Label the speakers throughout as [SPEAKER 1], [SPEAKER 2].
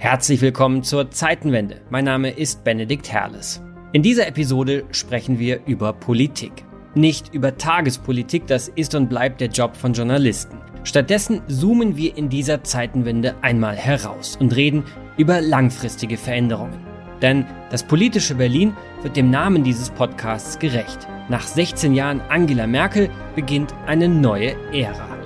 [SPEAKER 1] Herzlich willkommen zur Zeitenwende. Mein Name ist Benedikt Herles. In dieser Episode sprechen wir über Politik. Nicht über Tagespolitik, das ist und bleibt der Job von Journalisten. Stattdessen zoomen wir in dieser Zeitenwende einmal heraus und reden über langfristige Veränderungen. Denn das politische Berlin wird dem Namen dieses Podcasts gerecht. Nach 16 Jahren Angela Merkel beginnt eine neue Ära.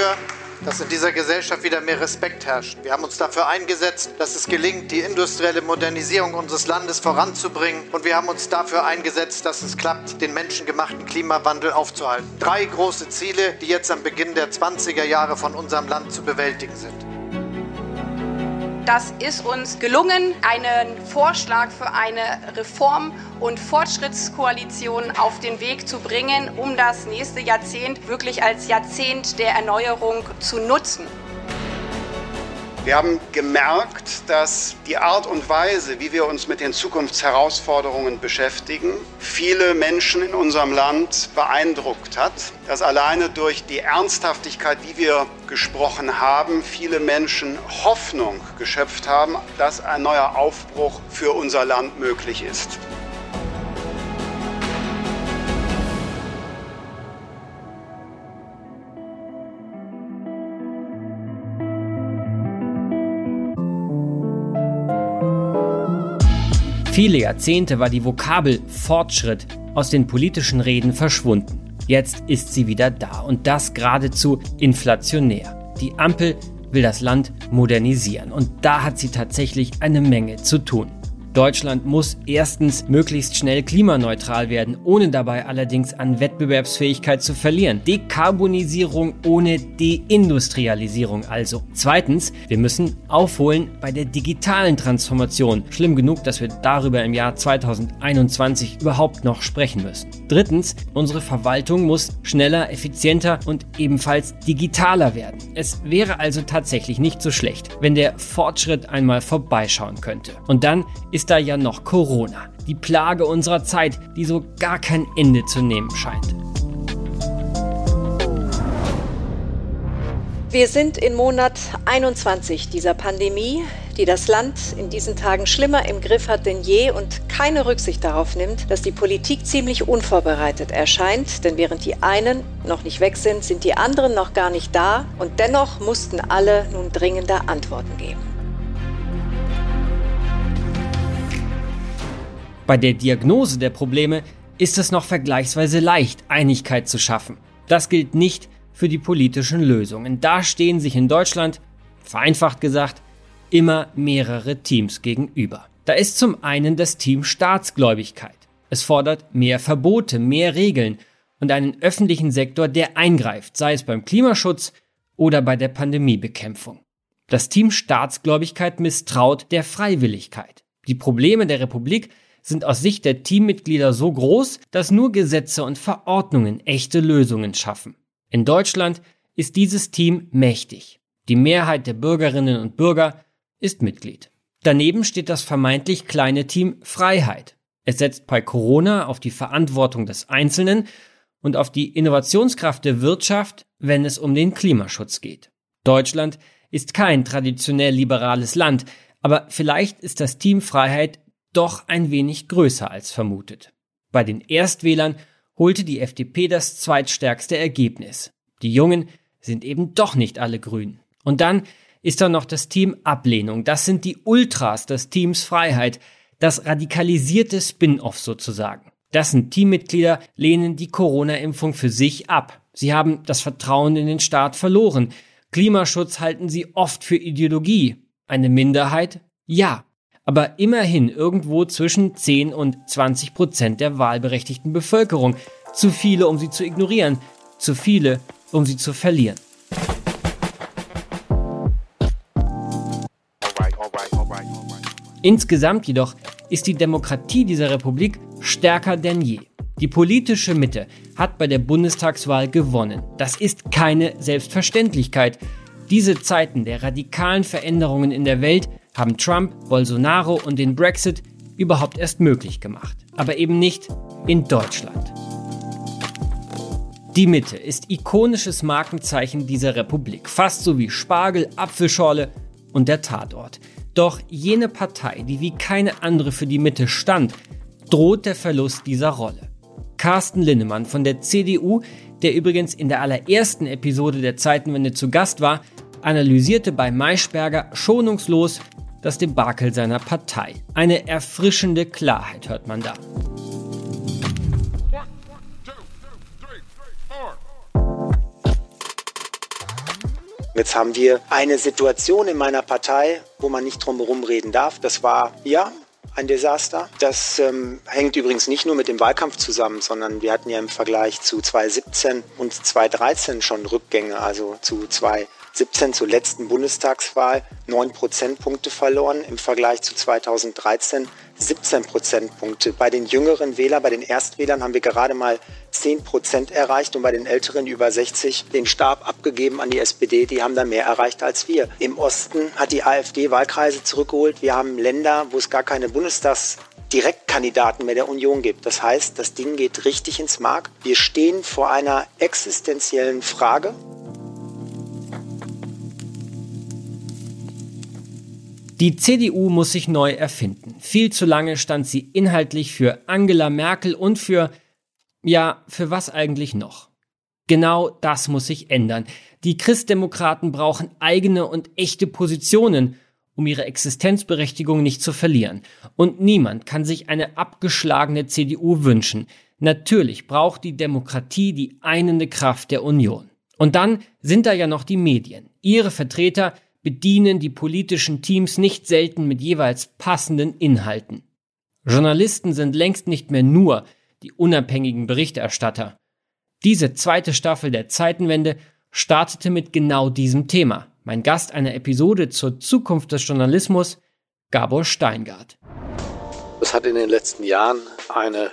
[SPEAKER 2] Dafür, dass in dieser Gesellschaft wieder mehr Respekt herrscht. Wir haben uns dafür eingesetzt, dass es gelingt, die industrielle Modernisierung unseres Landes voranzubringen. Und wir haben uns dafür eingesetzt, dass es klappt, den menschengemachten Klimawandel aufzuhalten. Drei große Ziele, die jetzt am Beginn der 20er Jahre von unserem Land zu bewältigen sind.
[SPEAKER 3] Das ist uns gelungen, einen Vorschlag für eine Reform- und Fortschrittskoalition auf den Weg zu bringen, um das nächste Jahrzehnt wirklich als Jahrzehnt der Erneuerung zu nutzen.
[SPEAKER 4] Wir haben gemerkt, dass die Art und Weise, wie wir uns mit den Zukunftsherausforderungen beschäftigen, viele Menschen in unserem Land beeindruckt hat. Dass alleine durch die Ernsthaftigkeit, wie wir gesprochen haben, viele Menschen Hoffnung geschöpft haben, dass ein neuer Aufbruch für unser Land möglich ist.
[SPEAKER 1] Viele Jahrzehnte war die Vokabel Fortschritt aus den politischen Reden verschwunden. Jetzt ist sie wieder da und das geradezu inflationär. Die Ampel will das Land modernisieren und da hat sie tatsächlich eine Menge zu tun. Deutschland muss erstens möglichst schnell klimaneutral werden, ohne dabei allerdings an Wettbewerbsfähigkeit zu verlieren. Dekarbonisierung ohne Deindustrialisierung also. Zweitens, wir müssen aufholen bei der digitalen Transformation. Schlimm genug, dass wir darüber im Jahr 2021 überhaupt noch sprechen müssen. Drittens, unsere Verwaltung muss schneller, effizienter und ebenfalls digitaler werden. Es wäre also tatsächlich nicht so schlecht, wenn der Fortschritt einmal vorbeischauen könnte. Und dann ist ist da ja noch Corona. Die Plage unserer Zeit, die so gar kein Ende zu nehmen scheint.
[SPEAKER 5] Wir sind in Monat 21 dieser Pandemie, die das Land in diesen Tagen schlimmer im Griff hat denn je und keine Rücksicht darauf nimmt, dass die Politik ziemlich unvorbereitet erscheint. Denn während die einen noch nicht weg sind, sind die anderen noch gar nicht da und dennoch mussten alle nun dringende Antworten geben.
[SPEAKER 1] Bei der Diagnose der Probleme ist es noch vergleichsweise leicht, Einigkeit zu schaffen. Das gilt nicht für die politischen Lösungen. Da stehen sich in Deutschland, vereinfacht gesagt, immer mehrere Teams gegenüber. Da ist zum einen das Team Staatsgläubigkeit. Es fordert mehr Verbote, mehr Regeln und einen öffentlichen Sektor, der eingreift, sei es beim Klimaschutz oder bei der Pandemiebekämpfung. Das Team Staatsgläubigkeit misstraut der Freiwilligkeit. Die Probleme der Republik sind aus Sicht der Teammitglieder so groß, dass nur Gesetze und Verordnungen echte Lösungen schaffen. In Deutschland ist dieses Team mächtig. Die Mehrheit der Bürgerinnen und Bürger ist Mitglied. Daneben steht das vermeintlich kleine Team Freiheit. Es setzt bei Corona auf die Verantwortung des Einzelnen und auf die Innovationskraft der Wirtschaft, wenn es um den Klimaschutz geht. Deutschland ist kein traditionell liberales Land, aber vielleicht ist das Team Freiheit doch ein wenig größer als vermutet. Bei den Erstwählern holte die FDP das zweitstärkste Ergebnis. Die Jungen sind eben doch nicht alle grün. Und dann ist da noch das Team Ablehnung. Das sind die Ultras des Teams Freiheit, das radikalisierte Spin-off sozusagen. Das sind Teammitglieder, lehnen die Corona-Impfung für sich ab. Sie haben das Vertrauen in den Staat verloren. Klimaschutz halten sie oft für Ideologie. Eine Minderheit? Ja aber immerhin irgendwo zwischen 10 und 20 Prozent der wahlberechtigten Bevölkerung. Zu viele, um sie zu ignorieren, zu viele, um sie zu verlieren. Insgesamt jedoch ist die Demokratie dieser Republik stärker denn je. Die politische Mitte hat bei der Bundestagswahl gewonnen. Das ist keine Selbstverständlichkeit. Diese Zeiten der radikalen Veränderungen in der Welt haben Trump, Bolsonaro und den Brexit überhaupt erst möglich gemacht. Aber eben nicht in Deutschland. Die Mitte ist ikonisches Markenzeichen dieser Republik, fast so wie Spargel, Apfelschorle und der Tatort. Doch jene Partei, die wie keine andere für die Mitte stand, droht der Verlust dieser Rolle. Carsten Linnemann von der CDU, der übrigens in der allerersten Episode der Zeitenwende zu Gast war, analysierte bei Maischberger schonungslos das Debakel seiner Partei. Eine erfrischende Klarheit hört man da.
[SPEAKER 6] Jetzt haben wir eine Situation in meiner Partei, wo man nicht drum herum reden darf. Das war, ja, ein Desaster. Das ähm, hängt übrigens nicht nur mit dem Wahlkampf zusammen, sondern wir hatten ja im Vergleich zu 2017 und 2013 schon Rückgänge, also zu 2017 17 zur letzten Bundestagswahl 9 Prozentpunkte verloren, im Vergleich zu 2013 17 Prozentpunkte. Bei den jüngeren Wählern, bei den Erstwählern haben wir gerade mal 10 Prozent erreicht und bei den Älteren über 60 den Stab abgegeben an die SPD. Die haben da mehr erreicht als wir. Im Osten hat die AfD Wahlkreise zurückgeholt. Wir haben Länder, wo es gar keine Bundestags Direktkandidaten mehr der Union gibt. Das heißt, das Ding geht richtig ins Mark. Wir stehen vor einer existenziellen Frage.
[SPEAKER 1] Die CDU muss sich neu erfinden. Viel zu lange stand sie inhaltlich für Angela Merkel und für, ja, für was eigentlich noch? Genau das muss sich ändern. Die Christdemokraten brauchen eigene und echte Positionen, um ihre Existenzberechtigung nicht zu verlieren. Und niemand kann sich eine abgeschlagene CDU wünschen. Natürlich braucht die Demokratie die einende Kraft der Union. Und dann sind da ja noch die Medien. Ihre Vertreter bedienen die politischen Teams nicht selten mit jeweils passenden Inhalten. Journalisten sind längst nicht mehr nur die unabhängigen Berichterstatter. Diese zweite Staffel der Zeitenwende startete mit genau diesem Thema. Mein Gast einer Episode zur Zukunft des Journalismus, Gabor Steingart.
[SPEAKER 7] Es hat in den letzten Jahren eine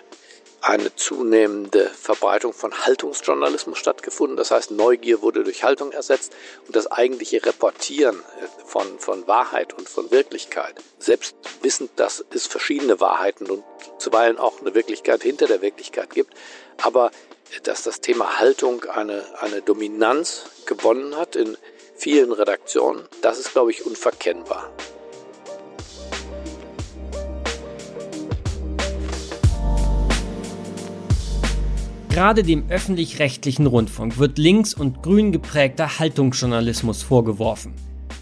[SPEAKER 7] eine zunehmende Verbreitung von Haltungsjournalismus stattgefunden. Das heißt, Neugier wurde durch Haltung ersetzt und das eigentliche Reportieren von, von Wahrheit und von Wirklichkeit, selbst wissend, dass es verschiedene Wahrheiten und zuweilen auch eine Wirklichkeit hinter der Wirklichkeit gibt, aber dass das Thema Haltung eine, eine Dominanz gewonnen hat in vielen Redaktionen, das ist, glaube ich, unverkennbar.
[SPEAKER 1] Gerade dem öffentlich-rechtlichen Rundfunk wird links und grün geprägter Haltungsjournalismus vorgeworfen.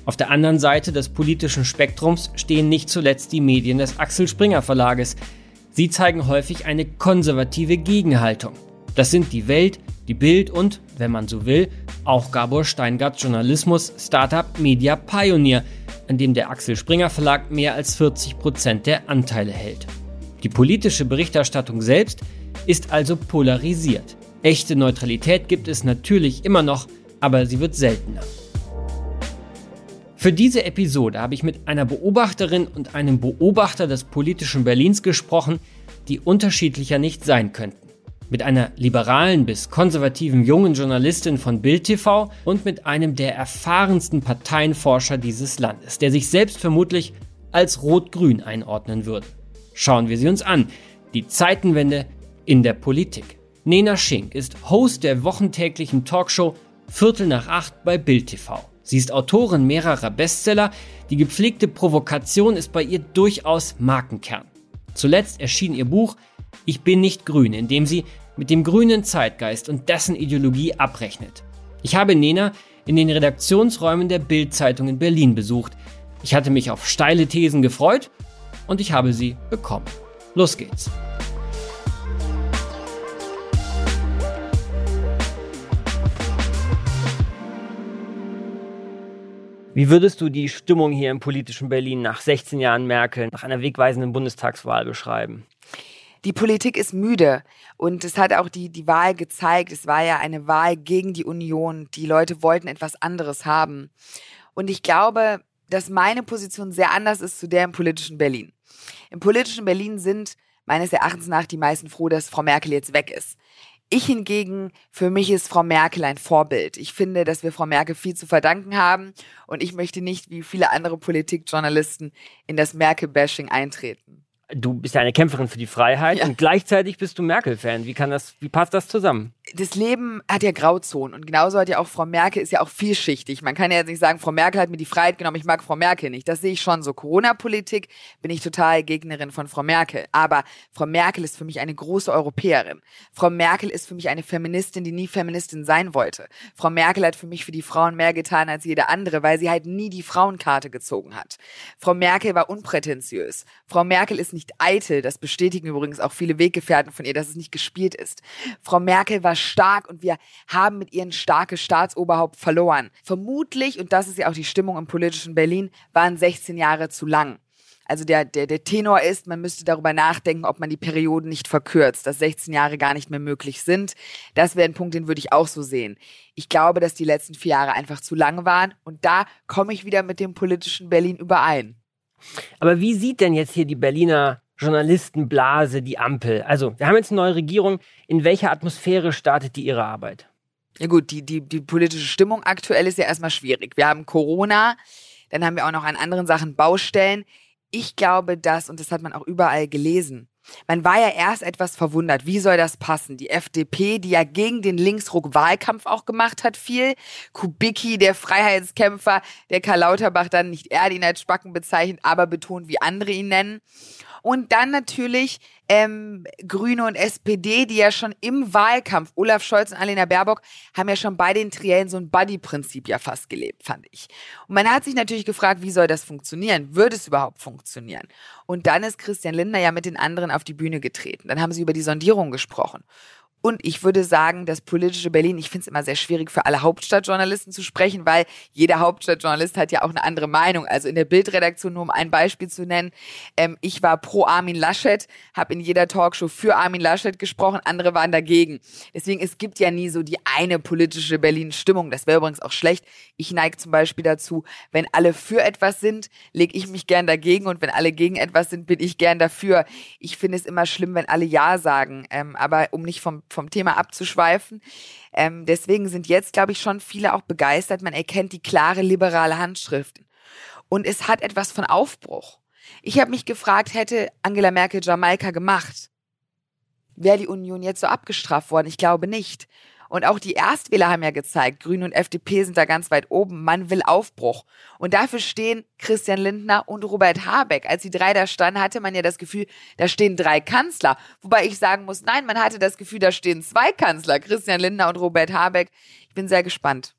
[SPEAKER 1] Auf der anderen Seite des politischen Spektrums stehen nicht zuletzt die Medien des Axel Springer Verlages. Sie zeigen häufig eine konservative Gegenhaltung. Das sind die Welt, die Bild und, wenn man so will, auch Gabor Steingarts Journalismus Startup Media Pioneer, an dem der Axel Springer Verlag mehr als 40 Prozent der Anteile hält. Die politische Berichterstattung selbst ist also polarisiert. Echte Neutralität gibt es natürlich immer noch, aber sie wird seltener. Für diese Episode habe ich mit einer Beobachterin und einem Beobachter des politischen Berlins gesprochen, die unterschiedlicher nicht sein könnten. Mit einer liberalen bis konservativen jungen Journalistin von Bild TV und mit einem der erfahrensten Parteienforscher dieses Landes, der sich selbst vermutlich als rot-grün einordnen würde. Schauen wir sie uns an. Die Zeitenwende in der Politik. Nena Schink ist Host der wochentäglichen Talkshow Viertel nach acht bei Bild TV. Sie ist Autorin mehrerer Bestseller. Die gepflegte Provokation ist bei ihr durchaus Markenkern. Zuletzt erschien ihr Buch Ich bin nicht grün, in dem sie mit dem grünen Zeitgeist und dessen Ideologie abrechnet. Ich habe Nena in den Redaktionsräumen der Bild-Zeitung in Berlin besucht. Ich hatte mich auf steile Thesen gefreut und ich habe sie bekommen. Los geht's. Wie würdest du die Stimmung hier im politischen Berlin nach 16 Jahren Merkel, nach einer wegweisenden Bundestagswahl beschreiben?
[SPEAKER 8] Die Politik ist müde und es hat auch die, die Wahl gezeigt. Es war ja eine Wahl gegen die Union. Die Leute wollten etwas anderes haben. Und ich glaube, dass meine Position sehr anders ist zu der im politischen Berlin. Im politischen Berlin sind meines Erachtens nach die meisten froh, dass Frau Merkel jetzt weg ist. Ich hingegen, für mich ist Frau Merkel ein Vorbild. Ich finde, dass wir Frau Merkel viel zu verdanken haben und ich möchte nicht wie viele andere Politikjournalisten in das Merkel-Bashing eintreten
[SPEAKER 1] du bist ja eine Kämpferin für die Freiheit ja. und gleichzeitig bist du Merkel-Fan. Wie kann das, wie passt das zusammen?
[SPEAKER 8] Das Leben hat ja Grauzonen und genauso hat ja auch Frau Merkel ist ja auch vielschichtig. Man kann ja jetzt nicht sagen, Frau Merkel hat mir die Freiheit genommen, ich mag Frau Merkel nicht. Das sehe ich schon so. Corona-Politik bin ich total Gegnerin von Frau Merkel. Aber Frau Merkel ist für mich eine große Europäerin. Frau Merkel ist für mich eine Feministin, die nie Feministin sein wollte. Frau Merkel hat für mich für die Frauen mehr getan als jede andere, weil sie halt nie die Frauenkarte gezogen hat. Frau Merkel war unprätentiös. Frau Merkel ist nicht eitel. Das bestätigen übrigens auch viele Weggefährten von ihr, dass es nicht gespielt ist. Frau Merkel war stark und wir haben mit ihr ein starkes Staatsoberhaupt verloren. Vermutlich, und das ist ja auch die Stimmung im politischen Berlin, waren 16 Jahre zu lang. Also der, der, der Tenor ist, man müsste darüber nachdenken, ob man die Perioden nicht verkürzt, dass 16 Jahre gar nicht mehr möglich sind. Das wäre ein Punkt, den würde ich auch so sehen. Ich glaube, dass die letzten vier Jahre einfach zu lang waren und da komme ich wieder mit dem politischen Berlin überein.
[SPEAKER 1] Aber wie sieht denn jetzt hier die Berliner Journalistenblase die Ampel? Also, wir haben jetzt eine neue Regierung. In welcher Atmosphäre startet die ihre Arbeit?
[SPEAKER 8] Ja gut, die, die, die politische Stimmung aktuell ist ja erstmal schwierig. Wir haben Corona, dann haben wir auch noch an anderen Sachen Baustellen. Ich glaube, dass, und das hat man auch überall gelesen, man war ja erst etwas verwundert, wie soll das passen? Die FDP, die ja gegen den Linksruck Wahlkampf auch gemacht hat, viel. Kubicki, der Freiheitskämpfer, der Karl Lauterbach dann nicht Erdin als Spacken bezeichnet, aber betont, wie andere ihn nennen. Und dann natürlich ähm, Grüne und SPD, die ja schon im Wahlkampf, Olaf Scholz und Alena Baerbock, haben ja schon bei den Triellen so ein Buddy-Prinzip ja fast gelebt, fand ich. Und man hat sich natürlich gefragt, wie soll das funktionieren? Würde es überhaupt funktionieren? Und dann ist Christian Lindner ja mit den anderen auf die Bühne getreten. Dann haben sie über die Sondierung gesprochen. Und ich würde sagen, das politische Berlin, ich finde es immer sehr schwierig für alle Hauptstadtjournalisten zu sprechen, weil jeder Hauptstadtjournalist hat ja auch eine andere Meinung. Also in der Bildredaktion, nur um ein Beispiel zu nennen, ähm, ich war pro Armin Laschet, habe in jeder Talkshow für Armin Laschet gesprochen, andere waren dagegen. Deswegen, es gibt ja nie so die eine politische Berlin-Stimmung. Das wäre übrigens auch schlecht. Ich neige zum Beispiel dazu, wenn alle für etwas sind, lege ich mich gern dagegen und wenn alle gegen etwas sind, bin ich gern dafür. Ich finde es immer schlimm, wenn alle Ja sagen. Ähm, aber um nicht vom vom Thema abzuschweifen. Ähm, deswegen sind jetzt, glaube ich, schon viele auch begeistert. Man erkennt die klare liberale Handschrift. Und es hat etwas von Aufbruch. Ich habe mich gefragt, hätte Angela Merkel Jamaika gemacht? Wäre die Union jetzt so abgestraft worden? Ich glaube nicht. Und auch die Erstwähler haben ja gezeigt, Grüne und FDP sind da ganz weit oben. Man will Aufbruch. Und dafür stehen Christian Lindner und Robert Habeck. Als die drei da standen, hatte man ja das Gefühl, da stehen drei Kanzler. Wobei ich sagen muss, nein, man hatte das Gefühl, da stehen zwei Kanzler, Christian Lindner und Robert Habeck. Ich bin sehr gespannt.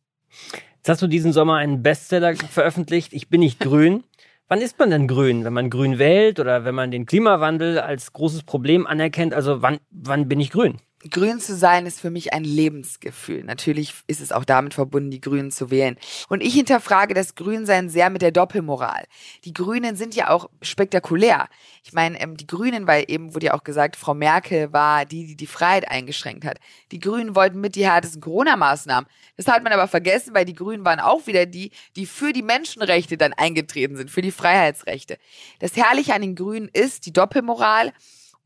[SPEAKER 1] Jetzt hast du diesen Sommer einen Bestseller veröffentlicht. Ich bin nicht grün. Wann ist man denn grün? Wenn man grün wählt oder wenn man den Klimawandel als großes Problem anerkennt? Also wann, wann bin ich grün?
[SPEAKER 8] Grün zu sein ist für mich ein Lebensgefühl. Natürlich ist es auch damit verbunden, die Grünen zu wählen. Und ich hinterfrage das Grünsein sehr mit der Doppelmoral. Die Grünen sind ja auch spektakulär. Ich meine, ähm, die Grünen, weil eben wurde ja auch gesagt, Frau Merkel war die, die die Freiheit eingeschränkt hat. Die Grünen wollten mit die härtesten Corona-Maßnahmen. Das hat man aber vergessen, weil die Grünen waren auch wieder die, die für die Menschenrechte dann eingetreten sind, für die Freiheitsrechte. Das Herrliche an den Grünen ist die Doppelmoral.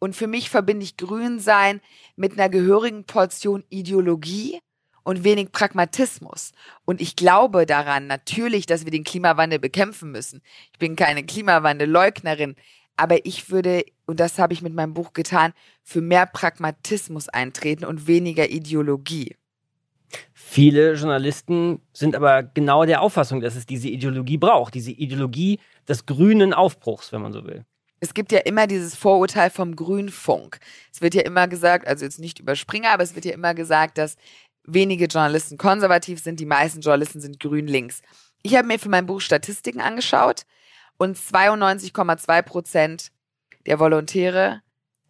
[SPEAKER 8] Und für mich verbinde ich Grünsein mit einer gehörigen Portion Ideologie und wenig Pragmatismus. Und ich glaube daran natürlich, dass wir den Klimawandel bekämpfen müssen. Ich bin keine Klimawandelleugnerin, aber ich würde, und das habe ich mit meinem Buch getan, für mehr Pragmatismus eintreten und weniger Ideologie.
[SPEAKER 1] Viele Journalisten sind aber genau der Auffassung, dass es diese Ideologie braucht, diese Ideologie des grünen Aufbruchs, wenn man so will
[SPEAKER 8] es gibt ja immer dieses Vorurteil vom Grünfunk. Es wird ja immer gesagt, also jetzt nicht über Springer, aber es wird ja immer gesagt, dass wenige Journalisten konservativ sind, die meisten Journalisten sind grün links. Ich habe mir für mein Buch Statistiken angeschaut und 92,2 Prozent der Volontäre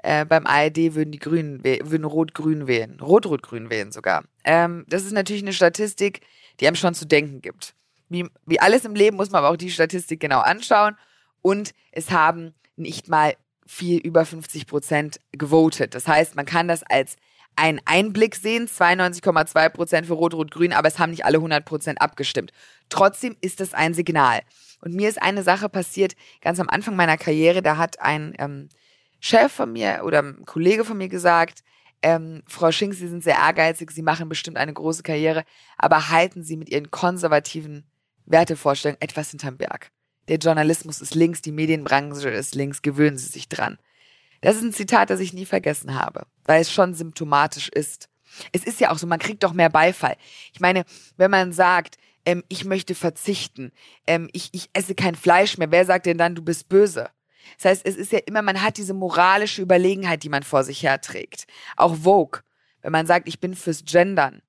[SPEAKER 8] äh, beim ARD würden die Grünen würden Rot-Grün wählen. Rot-Rot-Grün wählen sogar. Ähm, das ist natürlich eine Statistik, die einem schon zu denken gibt. Wie, wie alles im Leben muss man aber auch die Statistik genau anschauen. Und es haben nicht mal viel über 50 Prozent gewotet. Das heißt, man kann das als einen Einblick sehen, 92,2 Prozent für Rot-Rot-Grün, aber es haben nicht alle 100 Prozent abgestimmt. Trotzdem ist es ein Signal. Und mir ist eine Sache passiert, ganz am Anfang meiner Karriere, da hat ein ähm, Chef von mir oder ein Kollege von mir gesagt, ähm, Frau Schinks, Sie sind sehr ehrgeizig, Sie machen bestimmt eine große Karriere, aber halten Sie mit Ihren konservativen Wertevorstellungen etwas hinterm Berg. Der Journalismus ist links, die Medienbranche ist links, gewöhnen Sie sich dran. Das ist ein Zitat, das ich nie vergessen habe, weil es schon symptomatisch ist. Es ist ja auch so, man kriegt doch mehr Beifall. Ich meine, wenn man sagt, ähm, ich möchte verzichten, ähm, ich, ich esse kein Fleisch mehr, wer sagt denn dann, du bist böse? Das heißt, es ist ja immer, man hat diese moralische Überlegenheit, die man vor sich herträgt. Auch Vogue, wenn man sagt, ich bin fürs Gendern,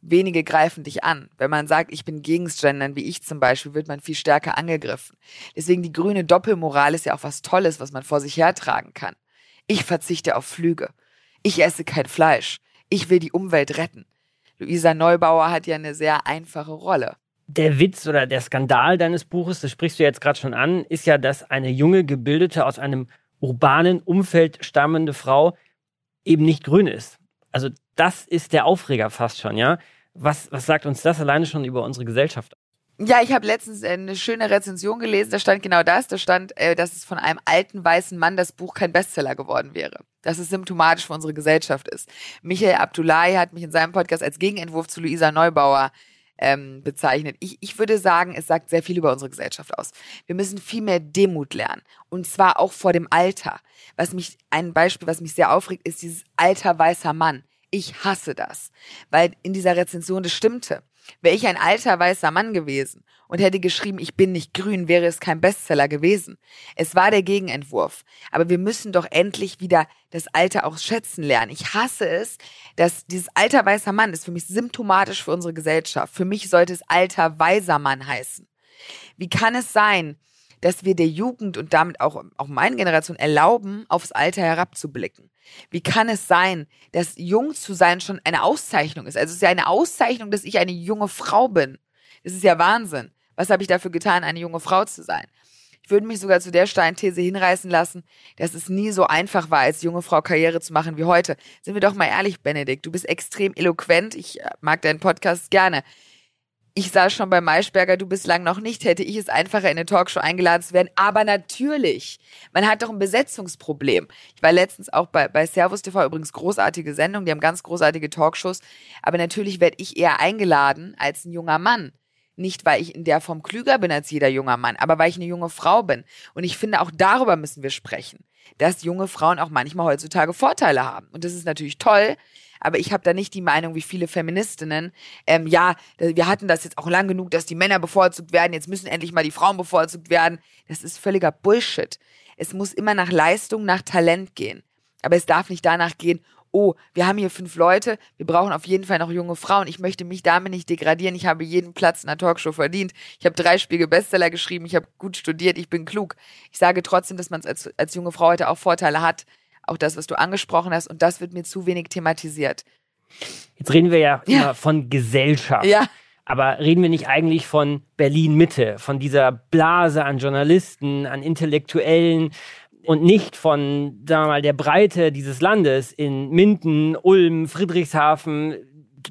[SPEAKER 8] wenige greifen dich an. Wenn man sagt, ich bin gegens Gendern, wie ich zum Beispiel, wird man viel stärker angegriffen. Deswegen die grüne Doppelmoral ist ja auch was Tolles, was man vor sich hertragen kann. Ich verzichte auf Flüge. Ich esse kein Fleisch. Ich will die Umwelt retten. Luisa Neubauer hat ja eine sehr einfache Rolle
[SPEAKER 1] der Witz oder der Skandal deines Buches, das sprichst du jetzt gerade schon an, ist ja, dass eine junge, gebildete, aus einem urbanen Umfeld stammende Frau eben nicht grün ist. Also das ist der Aufreger fast schon, ja. Was, was sagt uns das alleine schon über unsere Gesellschaft?
[SPEAKER 8] Ja, ich habe letztens eine schöne Rezension gelesen, da stand genau das, da stand, äh, dass es von einem alten weißen Mann das Buch kein Bestseller geworden wäre. Dass es symptomatisch für unsere Gesellschaft ist. Michael Abdullahi hat mich in seinem Podcast als Gegenentwurf zu Luisa Neubauer ähm, bezeichnet. Ich, ich würde sagen, es sagt sehr viel über unsere Gesellschaft aus. Wir müssen viel mehr Demut lernen. Und zwar auch vor dem Alter. Was mich, ein Beispiel, was mich sehr aufregt, ist dieses alter weißer Mann. Ich hasse das. Weil in dieser Rezension das stimmte. Wäre ich ein alter weißer Mann gewesen und hätte geschrieben, ich bin nicht grün, wäre es kein Bestseller gewesen. Es war der Gegenentwurf. Aber wir müssen doch endlich wieder das Alter auch schätzen lernen. Ich hasse es, dass dieses alter weißer Mann ist für mich symptomatisch für unsere Gesellschaft. Für mich sollte es alter weiser Mann heißen. Wie kann es sein, dass wir der Jugend und damit auch, auch meinen Generation erlauben, aufs Alter herabzublicken? Wie kann es sein, dass jung zu sein schon eine Auszeichnung ist? Also es ist ja eine Auszeichnung, dass ich eine junge Frau bin. Das ist ja Wahnsinn. Was habe ich dafür getan, eine junge Frau zu sein? Ich würde mich sogar zu der Steinthese hinreißen lassen, dass es nie so einfach war, als junge Frau Karriere zu machen wie heute. Sind wir doch mal ehrlich, Benedikt, du bist extrem eloquent. Ich äh, mag deinen Podcast gerne ich sah schon bei Maischberger, du bislang noch nicht, hätte ich es einfacher in eine Talkshow eingeladen zu werden. Aber natürlich, man hat doch ein Besetzungsproblem. Ich war letztens auch bei, bei Servus TV, übrigens großartige Sendung, die haben ganz großartige Talkshows. Aber natürlich werde ich eher eingeladen als ein junger Mann. Nicht, weil ich in der Form klüger bin als jeder junger Mann, aber weil ich eine junge Frau bin. Und ich finde, auch darüber müssen wir sprechen, dass junge Frauen auch manchmal heutzutage Vorteile haben. Und das ist natürlich toll, aber ich habe da nicht die Meinung wie viele Feministinnen, ähm, ja, wir hatten das jetzt auch lang genug, dass die Männer bevorzugt werden, jetzt müssen endlich mal die Frauen bevorzugt werden. Das ist völliger Bullshit. Es muss immer nach Leistung, nach Talent gehen. Aber es darf nicht danach gehen, oh, wir haben hier fünf Leute, wir brauchen auf jeden Fall noch junge Frauen. Ich möchte mich damit nicht degradieren. Ich habe jeden Platz in der Talkshow verdient. Ich habe drei Spiegel Bestseller geschrieben. Ich habe gut studiert. Ich bin klug. Ich sage trotzdem, dass man als, als junge Frau heute auch Vorteile hat auch das, was du angesprochen hast. Und das wird mir zu wenig thematisiert.
[SPEAKER 1] Jetzt reden wir ja, ja. immer von Gesellschaft. Ja. Aber reden wir nicht eigentlich von Berlin Mitte, von dieser Blase an Journalisten, an Intellektuellen und nicht von, sagen wir mal, der Breite dieses Landes in Minden, Ulm, Friedrichshafen?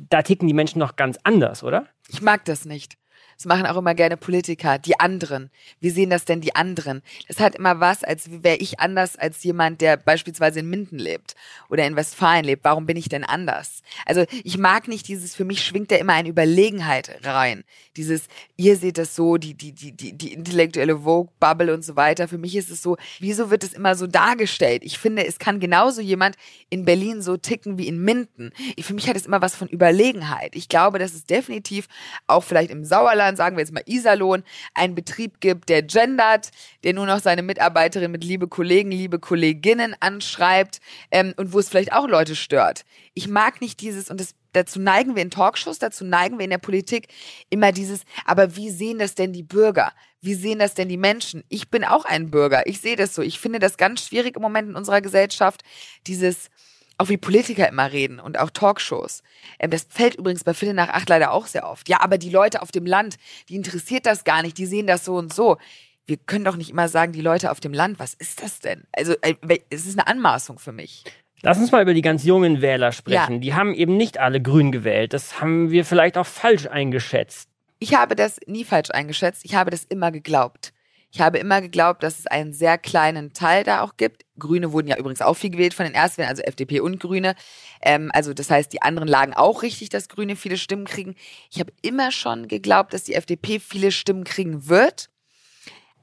[SPEAKER 1] Da ticken die Menschen noch ganz anders, oder?
[SPEAKER 8] Ich mag das nicht. Das machen auch immer gerne Politiker, die anderen. Wie sehen das denn die anderen? Das hat immer was, als wäre ich anders als jemand, der beispielsweise in Minden lebt oder in Westfalen lebt. Warum bin ich denn anders? Also ich mag nicht dieses, für mich schwingt da immer eine Überlegenheit rein. Dieses, ihr seht das so, die, die, die, die, die intellektuelle Vogue-Bubble und so weiter. Für mich ist es so, wieso wird es immer so dargestellt? Ich finde, es kann genauso jemand in Berlin so ticken wie in Minden. Für mich hat es immer was von Überlegenheit. Ich glaube, dass es definitiv auch vielleicht im Sauerland Deutschland, sagen wir jetzt mal Iserlohn, einen Betrieb gibt, der gendert, der nur noch seine Mitarbeiterin mit liebe Kollegen, liebe Kolleginnen anschreibt ähm, und wo es vielleicht auch Leute stört. Ich mag nicht dieses, und das, dazu neigen wir in Talkshows, dazu neigen wir in der Politik immer dieses, aber wie sehen das denn die Bürger? Wie sehen das denn die Menschen? Ich bin auch ein Bürger. Ich sehe das so. Ich finde das ganz schwierig im Moment in unserer Gesellschaft, dieses auch wie Politiker immer reden und auch Talkshows. Ähm, das fällt übrigens bei Viertel nach acht leider auch sehr oft. Ja, aber die Leute auf dem Land, die interessiert das gar nicht, die sehen das so und so. Wir können doch nicht immer sagen, die Leute auf dem Land, was ist das denn? Also, äh, es ist eine Anmaßung für mich.
[SPEAKER 1] Lass uns mal über die ganz jungen Wähler sprechen.
[SPEAKER 8] Ja.
[SPEAKER 1] Die haben eben nicht alle grün gewählt. Das haben wir vielleicht auch falsch eingeschätzt.
[SPEAKER 8] Ich habe das nie falsch eingeschätzt. Ich habe das immer geglaubt. Ich habe immer geglaubt, dass es einen sehr kleinen Teil da auch gibt. Grüne wurden ja übrigens auch viel gewählt von den Erstwählern, also FDP und Grüne. Ähm, also das heißt, die anderen lagen auch richtig, dass Grüne viele Stimmen kriegen. Ich habe immer schon geglaubt, dass die FDP viele Stimmen kriegen wird.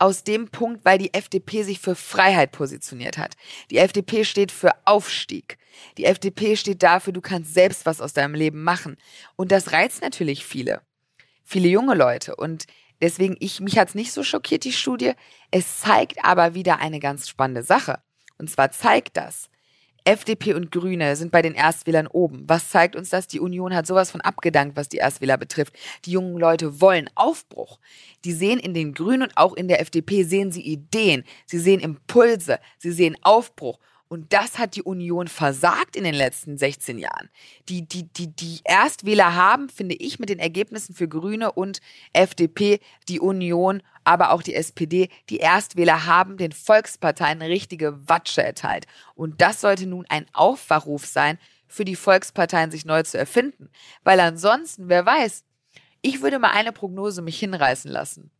[SPEAKER 8] Aus dem Punkt, weil die FDP sich für Freiheit positioniert hat. Die FDP steht für Aufstieg. Die FDP steht dafür, du kannst selbst was aus deinem Leben machen. Und das reizt natürlich viele. Viele junge Leute. Und deswegen, ich, mich hat's nicht so schockiert, die Studie. Es zeigt aber wieder eine ganz spannende Sache. Und zwar zeigt das, FDP und Grüne sind bei den Erstwählern oben. Was zeigt uns das? Die Union hat sowas von abgedankt, was die Erstwähler betrifft. Die jungen Leute wollen Aufbruch. Die sehen in den Grünen und auch in der FDP sehen sie Ideen. Sie sehen Impulse. Sie sehen Aufbruch. Und das hat die Union versagt in den letzten 16 Jahren. Die, die, die, die Erstwähler haben, finde ich, mit den Ergebnissen für Grüne und FDP, die Union, aber auch die SPD, die Erstwähler haben den Volksparteien richtige Watsche erteilt. Und das sollte nun ein Aufwachruf sein, für die Volksparteien sich neu zu erfinden. Weil ansonsten, wer weiß, ich würde mal eine Prognose mich hinreißen lassen.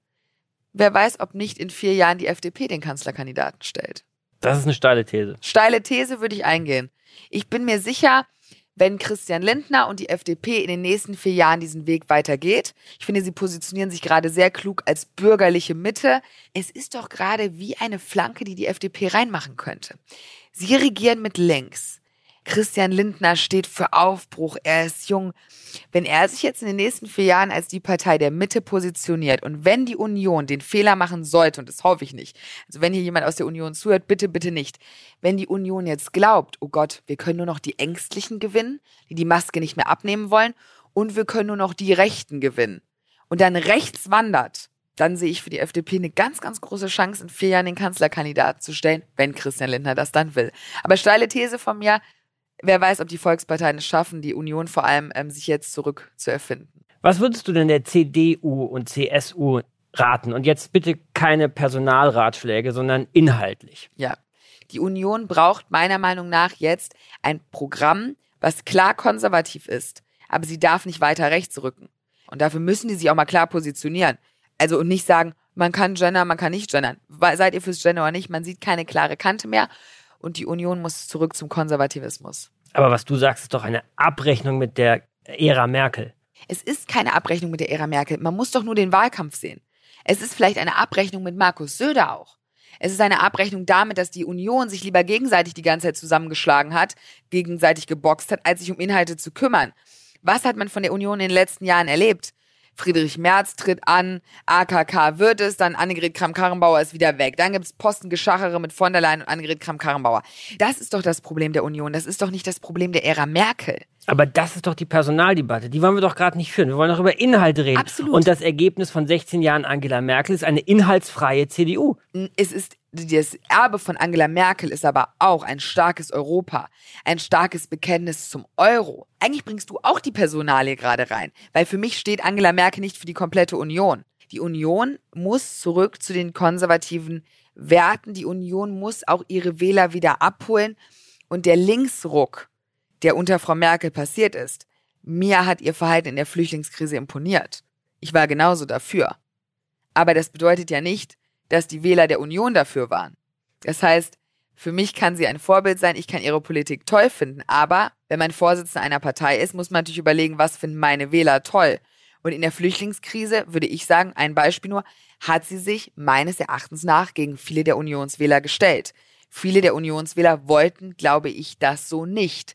[SPEAKER 8] Wer weiß, ob nicht in vier Jahren die FDP den Kanzlerkandidaten stellt.
[SPEAKER 1] Das ist eine steile These.
[SPEAKER 8] Steile These würde ich eingehen. Ich bin mir sicher, wenn Christian Lindner und die FDP in den nächsten vier Jahren diesen Weg weitergeht. Ich finde, sie positionieren sich gerade sehr klug als bürgerliche Mitte. Es ist doch gerade wie eine Flanke, die die FDP reinmachen könnte. Sie regieren mit links. Christian Lindner steht für Aufbruch, er ist jung. Wenn er sich jetzt in den nächsten vier Jahren als die Partei der Mitte positioniert und wenn die Union den Fehler machen sollte, und das hoffe ich nicht, also wenn hier jemand aus der Union zuhört, bitte, bitte nicht, wenn die Union jetzt glaubt, oh Gott, wir können nur noch die Ängstlichen gewinnen, die die Maske nicht mehr abnehmen wollen, und wir können nur noch die Rechten gewinnen, und dann rechts wandert, dann sehe ich für die FDP eine ganz, ganz große Chance, in vier Jahren den Kanzlerkandidaten zu stellen, wenn Christian Lindner das dann will. Aber steile These von mir, wer weiß, ob die Volksparteien es schaffen, die Union vor allem, ähm, sich jetzt zurück zu erfinden.
[SPEAKER 1] Was würdest du denn der CDU und CSU raten? Und jetzt bitte keine Personalratschläge, sondern inhaltlich.
[SPEAKER 8] Ja. Die Union braucht meiner Meinung nach jetzt ein Programm, was klar konservativ ist, aber sie darf nicht weiter rechts rücken. Und dafür müssen die sich auch mal klar positionieren. Also und nicht sagen, man kann gendern, man kann nicht gendern. Seid ihr fürs Gender oder nicht? Man sieht keine klare Kante mehr. Und die Union muss zurück zum Konservativismus.
[SPEAKER 1] Aber was du sagst, ist doch eine Abrechnung mit der Ära Merkel.
[SPEAKER 8] Es ist keine Abrechnung mit der Ära Merkel. Man muss doch nur den Wahlkampf sehen. Es ist vielleicht eine Abrechnung mit Markus Söder auch. Es ist eine Abrechnung damit, dass die Union sich lieber gegenseitig die ganze Zeit zusammengeschlagen hat, gegenseitig geboxt hat, als sich um Inhalte zu kümmern. Was hat man von der Union in den letzten Jahren erlebt? Friedrich Merz tritt an, AKK wird es, dann Annegret Kramp-Karrenbauer ist wieder weg. Dann gibt's Postengeschachere mit von der Leyen und Annegret Kramp-Karrenbauer. Das ist doch das Problem der Union. Das ist doch nicht das Problem der Ära Merkel.
[SPEAKER 1] Aber das ist doch die Personaldebatte. Die wollen wir doch gerade nicht führen. Wir wollen doch über Inhalte reden.
[SPEAKER 8] Absolut.
[SPEAKER 1] Und das Ergebnis von 16 Jahren Angela Merkel ist eine inhaltsfreie CDU.
[SPEAKER 8] Es ist das Erbe von Angela Merkel ist aber auch ein starkes Europa, ein starkes Bekenntnis zum Euro. Eigentlich bringst du auch die Personalie gerade rein, weil für mich steht Angela Merkel nicht für die komplette Union. Die Union muss zurück zu den konservativen Werten. Die Union muss auch ihre Wähler wieder abholen. Und der Linksruck, der unter Frau Merkel passiert ist, mir hat ihr Verhalten in der Flüchtlingskrise imponiert. Ich war genauso dafür. Aber das bedeutet ja nicht, dass die Wähler der Union dafür waren. Das heißt, für mich kann sie ein Vorbild sein, ich kann ihre Politik toll finden, aber wenn man Vorsitzender einer Partei ist, muss man natürlich überlegen, was finden meine Wähler toll. Und in der Flüchtlingskrise würde ich sagen, ein Beispiel nur, hat sie sich meines Erachtens nach gegen viele der Unionswähler gestellt. Viele der Unionswähler wollten, glaube ich, das so nicht.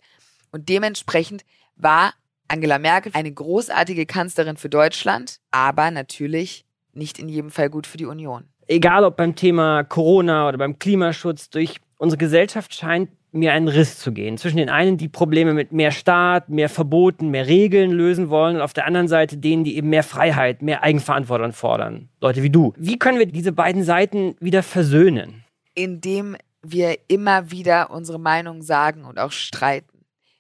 [SPEAKER 8] Und dementsprechend war Angela Merkel eine großartige Kanzlerin für Deutschland, aber natürlich nicht in jedem Fall gut für die Union
[SPEAKER 1] egal ob beim Thema Corona oder beim Klimaschutz, durch unsere Gesellschaft scheint mir ein Riss zu gehen. Zwischen den einen, die Probleme mit mehr Staat, mehr Verboten, mehr Regeln lösen wollen und auf der anderen Seite denen, die eben mehr Freiheit, mehr Eigenverantwortung fordern. Leute wie du. Wie können wir diese beiden Seiten wieder versöhnen?
[SPEAKER 8] Indem wir immer wieder unsere Meinung sagen und auch streiten.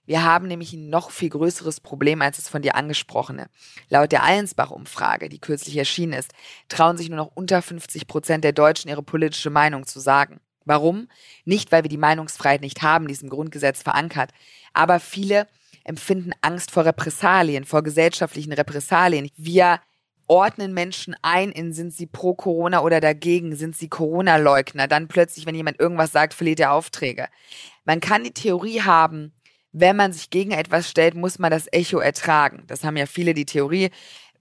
[SPEAKER 8] Wir haben nämlich ein noch viel größeres Problem als das von dir angesprochene. Laut der Allensbach-Umfrage, die kürzlich erschienen ist, trauen sich nur noch unter 50 Prozent der Deutschen ihre politische Meinung zu sagen. Warum? Nicht, weil wir die Meinungsfreiheit nicht haben, die ist im Grundgesetz verankert, aber viele empfinden Angst vor Repressalien, vor gesellschaftlichen Repressalien. Wir ordnen Menschen ein in, sind sie pro Corona oder dagegen, sind sie Corona-Leugner. Dann plötzlich, wenn jemand irgendwas sagt, verliert er Aufträge. Man kann die Theorie haben, wenn man sich gegen etwas stellt, muss man das Echo ertragen. Das haben ja viele die Theorie.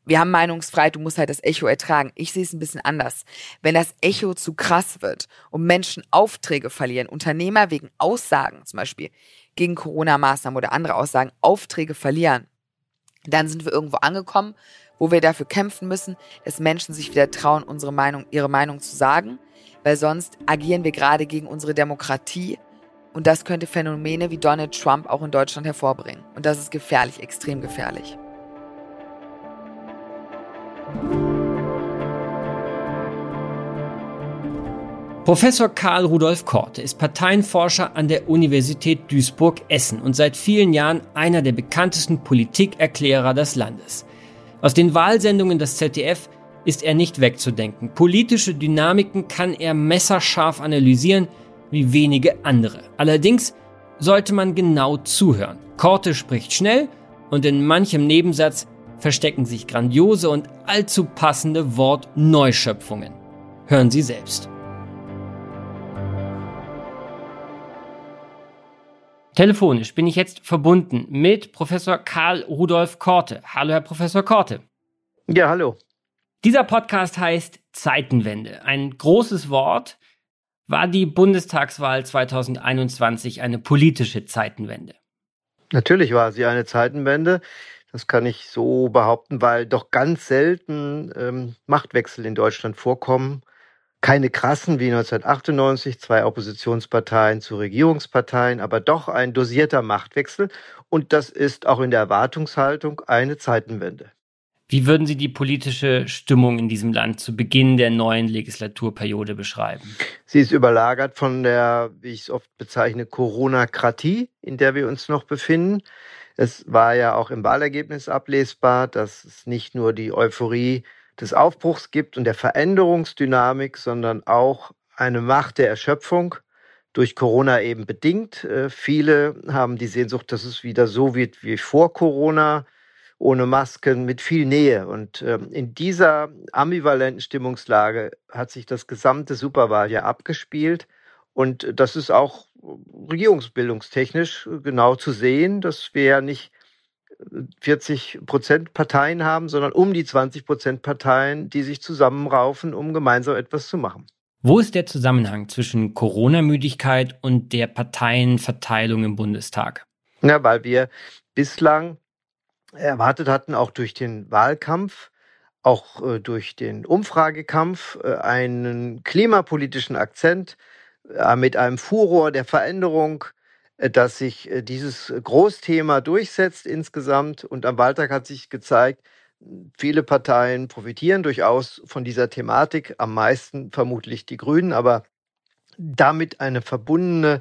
[SPEAKER 8] Wir haben Meinungsfreiheit, du musst halt das Echo ertragen. Ich sehe es ein bisschen anders. Wenn das Echo zu krass wird und Menschen Aufträge verlieren, Unternehmer wegen Aussagen zum Beispiel gegen Corona-Maßnahmen oder andere Aussagen Aufträge verlieren, dann sind wir irgendwo angekommen, wo wir dafür kämpfen müssen, dass Menschen sich wieder trauen, unsere Meinung, ihre Meinung zu sagen, weil sonst agieren wir gerade gegen unsere Demokratie und das könnte Phänomene wie Donald Trump auch in Deutschland hervorbringen. Und das ist gefährlich, extrem gefährlich.
[SPEAKER 1] Professor Karl Rudolf Korte ist Parteienforscher an der Universität Duisburg-Essen und seit vielen Jahren einer der bekanntesten Politikerklärer des Landes. Aus den Wahlsendungen des ZDF ist er nicht wegzudenken. Politische Dynamiken kann er messerscharf analysieren, wie wenige andere. Allerdings sollte man genau zuhören. Korte spricht schnell und in manchem Nebensatz verstecken sich grandiose und allzu passende Wortneuschöpfungen. Hören Sie selbst. Telefonisch bin ich jetzt verbunden mit Professor Karl Rudolf Korte. Hallo, Herr Professor Korte.
[SPEAKER 9] Ja, hallo.
[SPEAKER 1] Dieser Podcast heißt Zeitenwende. Ein großes Wort. War die Bundestagswahl 2021 eine politische Zeitenwende?
[SPEAKER 9] Natürlich war sie eine Zeitenwende. Das kann ich so behaupten, weil doch ganz selten ähm, Machtwechsel in Deutschland vorkommen keine krassen wie 1998, zwei Oppositionsparteien zu Regierungsparteien, aber doch ein dosierter Machtwechsel. Und das ist auch in der Erwartungshaltung eine Zeitenwende.
[SPEAKER 1] Wie würden Sie die politische Stimmung in diesem Land zu Beginn der neuen Legislaturperiode beschreiben?
[SPEAKER 9] Sie ist überlagert von der, wie ich es oft bezeichne, Corona-Kratie, in der wir uns noch befinden. Es war ja auch im Wahlergebnis ablesbar, dass es nicht nur die Euphorie des Aufbruchs gibt und der Veränderungsdynamik, sondern auch eine Macht der Erschöpfung durch Corona eben bedingt. Äh, viele haben die Sehnsucht, dass es wieder so wird wie vor Corona, ohne Masken, mit viel Nähe. Und ähm, in dieser ambivalenten Stimmungslage hat sich das gesamte Superwahljahr abgespielt. Und das ist auch regierungsbildungstechnisch genau zu sehen, dass wir ja nicht 40 Prozent Parteien haben, sondern um die 20 Prozent Parteien, die sich zusammenraufen, um gemeinsam etwas zu machen.
[SPEAKER 1] Wo ist der Zusammenhang zwischen Corona-Müdigkeit und der Parteienverteilung im Bundestag?
[SPEAKER 9] Ja, weil wir bislang erwartet hatten, auch durch den Wahlkampf, auch äh, durch den Umfragekampf, äh, einen klimapolitischen Akzent äh, mit einem Furor der Veränderung, dass sich dieses Großthema durchsetzt insgesamt. Und am Wahltag hat sich gezeigt, viele Parteien profitieren durchaus von dieser Thematik, am meisten vermutlich die Grünen, aber damit eine verbundene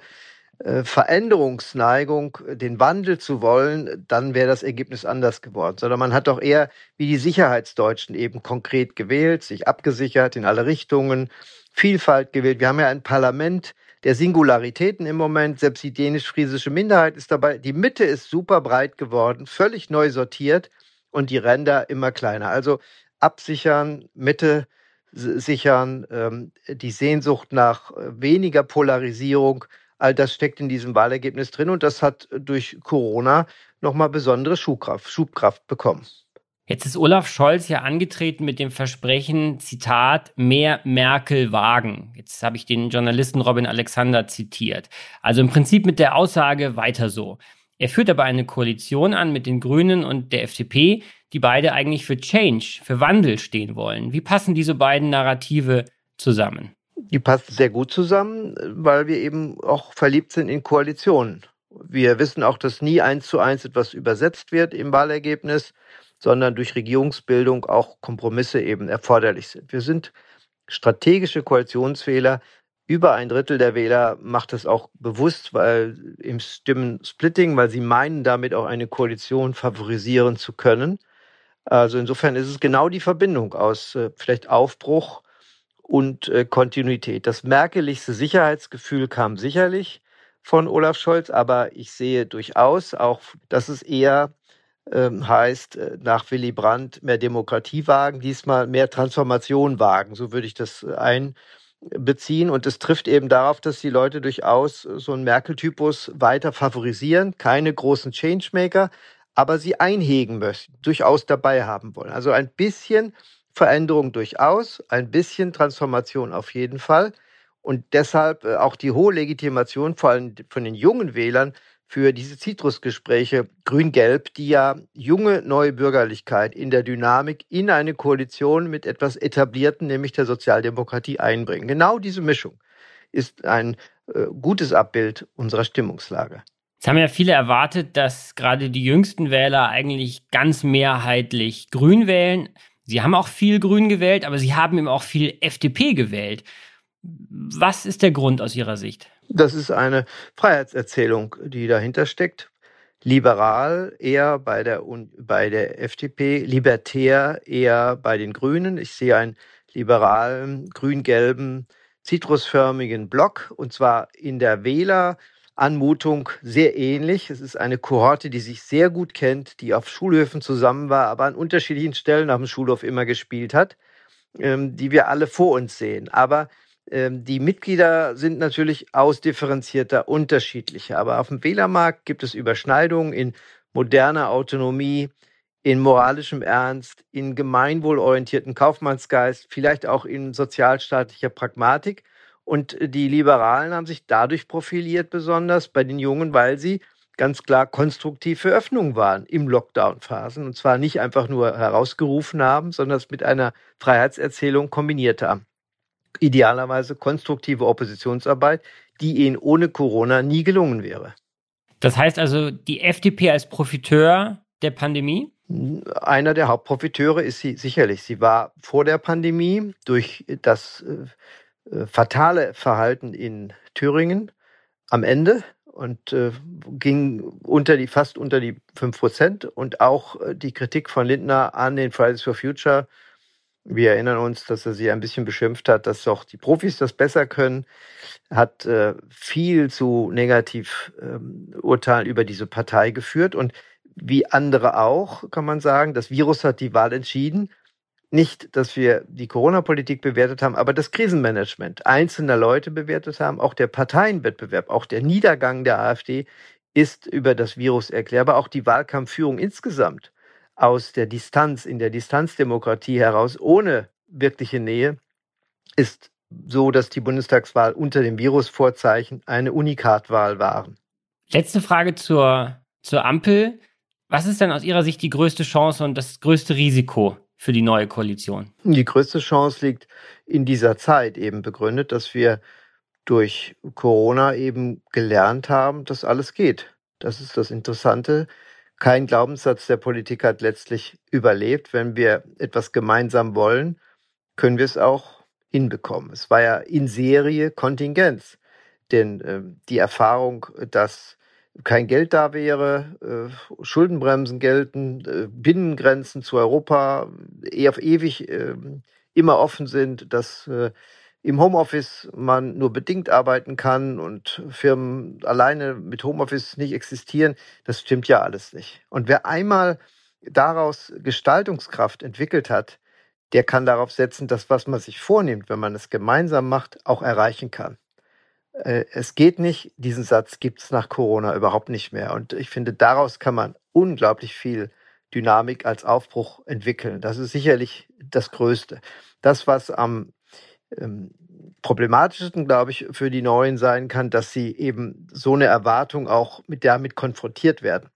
[SPEAKER 9] Veränderungsneigung, den Wandel zu wollen, dann wäre das Ergebnis anders geworden. Sondern man hat doch eher wie die Sicherheitsdeutschen eben konkret gewählt, sich abgesichert in alle Richtungen, Vielfalt gewählt. Wir haben ja ein Parlament, der Singularitäten im Moment. Selbst die dänisch-friesische Minderheit ist dabei. Die Mitte ist super breit geworden, völlig neu sortiert und die Ränder immer kleiner. Also absichern, Mitte sichern, ähm, die Sehnsucht nach äh, weniger Polarisierung, all das steckt in diesem Wahlergebnis drin und das hat durch Corona nochmal besondere Schubkraft, Schubkraft bekommen.
[SPEAKER 1] Jetzt ist Olaf Scholz ja angetreten mit dem Versprechen, Zitat, mehr Merkel wagen. Jetzt habe ich den Journalisten Robin Alexander zitiert. Also im Prinzip mit der Aussage weiter so. Er führt aber eine Koalition an mit den Grünen und der FDP, die beide eigentlich für Change, für Wandel stehen wollen. Wie passen diese beiden Narrative zusammen?
[SPEAKER 9] Die passen sehr gut zusammen, weil wir eben auch verliebt sind in Koalitionen. Wir wissen auch, dass nie eins zu eins etwas übersetzt wird im Wahlergebnis sondern durch Regierungsbildung auch Kompromisse eben erforderlich sind. Wir sind strategische Koalitionswähler. Über ein Drittel der Wähler macht es auch bewusst, weil im Stimmensplitting, weil sie meinen, damit auch eine Koalition favorisieren zu können. Also insofern ist es genau die Verbindung aus äh, vielleicht Aufbruch und äh, Kontinuität. Das merkeligste Sicherheitsgefühl kam sicherlich von Olaf Scholz, aber ich sehe durchaus auch, dass es eher ähm, heißt, äh, nach Willy Brandt mehr Demokratie wagen, diesmal mehr Transformation wagen. So würde ich das einbeziehen. Und es trifft eben darauf, dass die Leute durchaus so einen Merkel-Typus weiter favorisieren, keine großen Changemaker, aber sie einhegen möchten, durchaus dabei haben wollen. Also ein bisschen Veränderung durchaus, ein bisschen Transformation auf jeden Fall. Und deshalb äh, auch die hohe Legitimation, vor allem von den jungen Wählern, für diese Zitrusgespräche Grün-Gelb, die ja junge neue Bürgerlichkeit in der Dynamik in eine Koalition mit etwas Etablierten, nämlich der Sozialdemokratie, einbringen. Genau diese Mischung ist ein äh, gutes Abbild unserer Stimmungslage.
[SPEAKER 1] Es haben ja viele erwartet, dass gerade die jüngsten Wähler eigentlich ganz mehrheitlich Grün wählen. Sie haben auch viel Grün gewählt, aber sie haben eben auch viel FDP gewählt. Was ist der Grund aus Ihrer Sicht?
[SPEAKER 9] Das ist eine Freiheitserzählung, die dahinter steckt. Liberal eher bei der, bei der FDP, libertär eher bei den Grünen. Ich sehe einen liberalen, grün-gelben, zitrusförmigen Block und zwar in der Wähleranmutung sehr ähnlich. Es ist eine Kohorte, die sich sehr gut kennt, die auf Schulhöfen zusammen war, aber an unterschiedlichen Stellen auf dem Schulhof immer gespielt hat, ähm, die wir alle vor uns sehen. Aber ähm, die Mitglieder sind natürlich ausdifferenzierter, unterschiedlicher. Aber auf dem Wählermarkt gibt es Überschneidungen in moderner Autonomie, in moralischem Ernst, in gemeinwohlorientierten Kaufmannsgeist, vielleicht auch in sozialstaatlicher Pragmatik. Und die Liberalen haben sich dadurch profiliert, besonders bei den Jungen, weil sie ganz klar konstruktiv für Öffnung waren im Lockdown-Phasen. Und zwar nicht einfach nur herausgerufen haben, sondern es mit einer Freiheitserzählung kombiniert haben idealerweise konstruktive Oppositionsarbeit, die ihnen ohne Corona nie gelungen wäre.
[SPEAKER 1] Das heißt also, die FDP als Profiteur der Pandemie?
[SPEAKER 9] Einer der Hauptprofiteure ist sie sicherlich. Sie war vor der Pandemie durch das äh, äh fatale Verhalten in Thüringen am Ende und äh, ging unter die, fast unter die 5 Prozent. Und auch äh, die Kritik von Lindner an den Fridays for Future wir erinnern uns, dass er sie ein bisschen beschimpft hat, dass doch die Profis das besser können, hat äh, viel zu negativ ähm, Urteilen über diese Partei geführt und wie andere auch, kann man sagen, das Virus hat die Wahl entschieden. Nicht, dass wir die Corona-Politik bewertet haben, aber das Krisenmanagement einzelner Leute bewertet haben, auch der Parteienwettbewerb, auch der Niedergang der AfD ist über das Virus erklärbar, auch die Wahlkampfführung insgesamt aus der Distanz, in der Distanzdemokratie heraus, ohne wirkliche Nähe, ist so, dass die Bundestagswahl unter dem Virusvorzeichen eine Unikatwahl waren.
[SPEAKER 1] Letzte Frage zur, zur Ampel. Was ist denn aus Ihrer Sicht die größte Chance und das größte Risiko für die neue Koalition?
[SPEAKER 9] Die größte Chance liegt in dieser Zeit eben begründet, dass wir durch Corona eben gelernt haben, dass alles geht. Das ist das Interessante kein Glaubenssatz der Politik hat letztlich überlebt. Wenn wir etwas gemeinsam wollen, können wir es auch hinbekommen. Es war ja in Serie Kontingenz. Denn äh, die Erfahrung, dass kein Geld da wäre, äh, Schuldenbremsen gelten, äh, Binnengrenzen zu Europa eher auf ewig äh, immer offen sind, dass äh, im Homeoffice man nur bedingt arbeiten kann und Firmen alleine mit Homeoffice nicht existieren, das stimmt ja alles nicht. Und wer einmal daraus Gestaltungskraft entwickelt hat, der kann darauf setzen, dass was man sich vornimmt, wenn man es gemeinsam macht, auch erreichen kann. Äh, es geht nicht, diesen Satz gibt es nach Corona überhaupt nicht mehr. Und ich finde, daraus kann man unglaublich viel Dynamik als Aufbruch entwickeln. Das ist sicherlich das Größte. Das, was am ähm, problematischsten, glaube ich, für die Neuen sein kann, dass sie eben so eine Erwartung auch mit damit konfrontiert werden.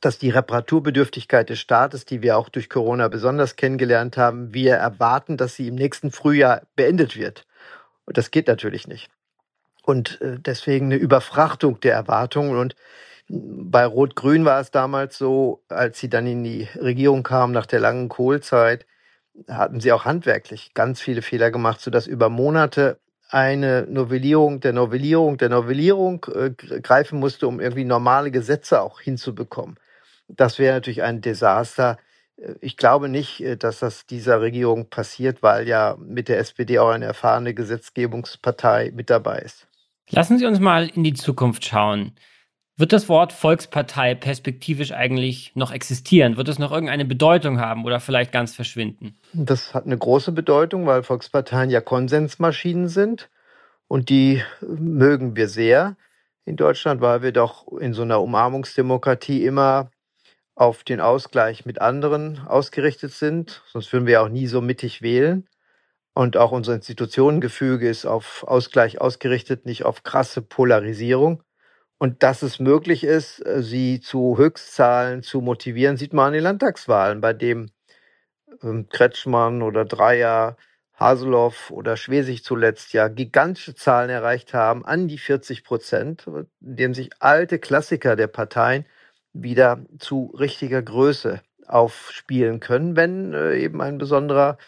[SPEAKER 9] Dass die Reparaturbedürftigkeit des Staates, die wir auch durch Corona besonders kennengelernt haben, wir erwarten, dass sie im nächsten Frühjahr beendet wird. Und das geht natürlich nicht. Und äh, deswegen eine Überfrachtung der Erwartungen. Und bei Rot-Grün war es damals so, als sie dann in die Regierung kamen nach der langen Kohlzeit, hatten sie auch handwerklich ganz viele Fehler gemacht, sodass über Monate eine Novellierung der Novellierung der Novellierung äh, greifen musste, um irgendwie normale Gesetze auch hinzubekommen. Das wäre natürlich ein Desaster, äh, ich glaube nicht, äh, dass das dieser Regierung passiert, weil ja mit der SPD auch eine erfahrene Gesetzgebungspartei mit dabei ist.
[SPEAKER 1] Lassen Sie uns mal in die Zukunft schauen. Wird das Wort Volkspartei perspektivisch eigentlich noch existieren? Wird es noch irgendeine Bedeutung haben oder vielleicht ganz verschwinden?
[SPEAKER 9] Das hat eine große Bedeutung, weil Volksparteien ja Konsensmaschinen sind und die mögen wir sehr in Deutschland, weil wir doch in so einer Umarmungsdemokratie immer auf den Ausgleich mit anderen ausgerichtet sind. Sonst würden wir auch nie so mittig wählen. Und auch unser Institutionengefüge ist auf Ausgleich ausgerichtet, nicht auf krasse Polarisierung. Und dass es möglich ist, äh, sie zu Höchstzahlen zu motivieren, sieht man an den Landtagswahlen, bei dem ähm, Kretschmann oder Dreier, Haseloff oder Schwesig zuletzt ja gigantische Zahlen erreicht haben, an die 40 Prozent, indem sich alte Klassiker der Parteien wieder zu richtiger Größe aufspielen können, wenn äh, eben ein besonderer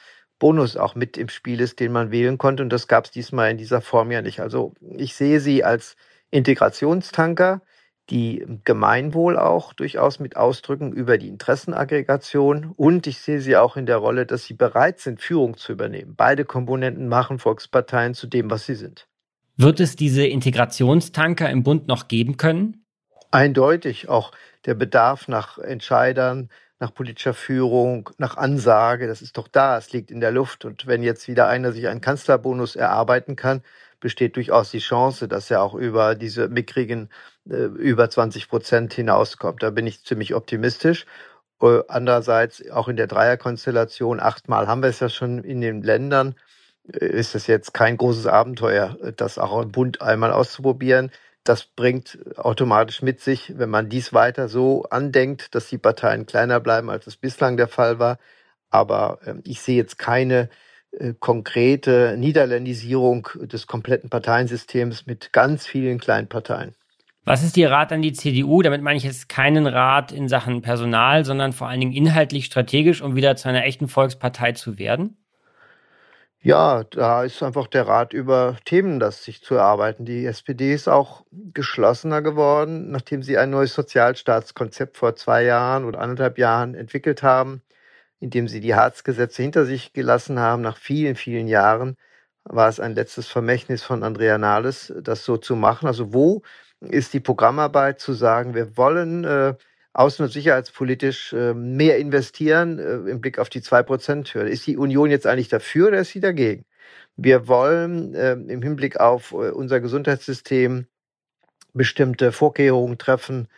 [SPEAKER 9] Bonus auch mit im Spiel ist, den man wählen konnte. Und das gab es diesmal in dieser Form ja nicht. Also ich sehe sie als Integrationstanker, die Gemeinwohl auch durchaus mit ausdrücken über die Interessenaggregation. Und ich sehe sie auch in der Rolle, dass sie bereit sind, Führung zu übernehmen. Beide Komponenten machen Volksparteien zu dem, was sie sind.
[SPEAKER 1] Wird es diese Integrationstanker im Bund noch geben können?
[SPEAKER 9] Eindeutig. Auch der Bedarf nach Entscheidern, nach politischer Führung, nach Ansage, das ist doch da, es liegt in der Luft. Und wenn jetzt wieder einer sich einen Kanzlerbonus erarbeiten kann, besteht durchaus die Chance, dass er auch über diese mickrigen äh, über 20 Prozent hinauskommt. Da bin ich ziemlich optimistisch. Äh, andererseits auch in der Dreierkonstellation, achtmal haben wir es ja schon in den Ländern, äh, ist es jetzt kein großes Abenteuer, äh, das auch im Bund einmal auszuprobieren. Das bringt automatisch mit sich, wenn man dies weiter so andenkt, dass die Parteien kleiner bleiben, als es bislang der Fall war. Aber äh, ich sehe jetzt keine äh, konkrete Niederländisierung des kompletten Parteiensystems mit ganz vielen kleinen Parteien.
[SPEAKER 1] Was ist Ihr Rat an die CDU? Damit meine ich jetzt keinen Rat in Sachen Personal, sondern vor allen Dingen inhaltlich strategisch, um wieder zu einer echten Volkspartei zu werden?
[SPEAKER 9] Ja, da ist einfach der Rat über Themen, das sich zu erarbeiten. Die SPD ist auch geschlossener geworden, nachdem sie ein neues Sozialstaatskonzept vor zwei Jahren oder anderthalb Jahren entwickelt haben, indem sie die Harzgesetze hinter sich gelassen haben. Nach vielen, vielen Jahren war es ein letztes Vermächtnis von Andrea Nahles, das so zu machen. Also wo ist die Programmarbeit zu sagen, wir wollen äh, außen- und sicherheitspolitisch äh, mehr investieren äh, im Blick auf die 2%-Hürde. Ist die Union jetzt eigentlich dafür oder ist sie dagegen? Wir wollen äh, im Hinblick auf äh, unser Gesundheitssystem bestimmte Vorkehrungen treffen,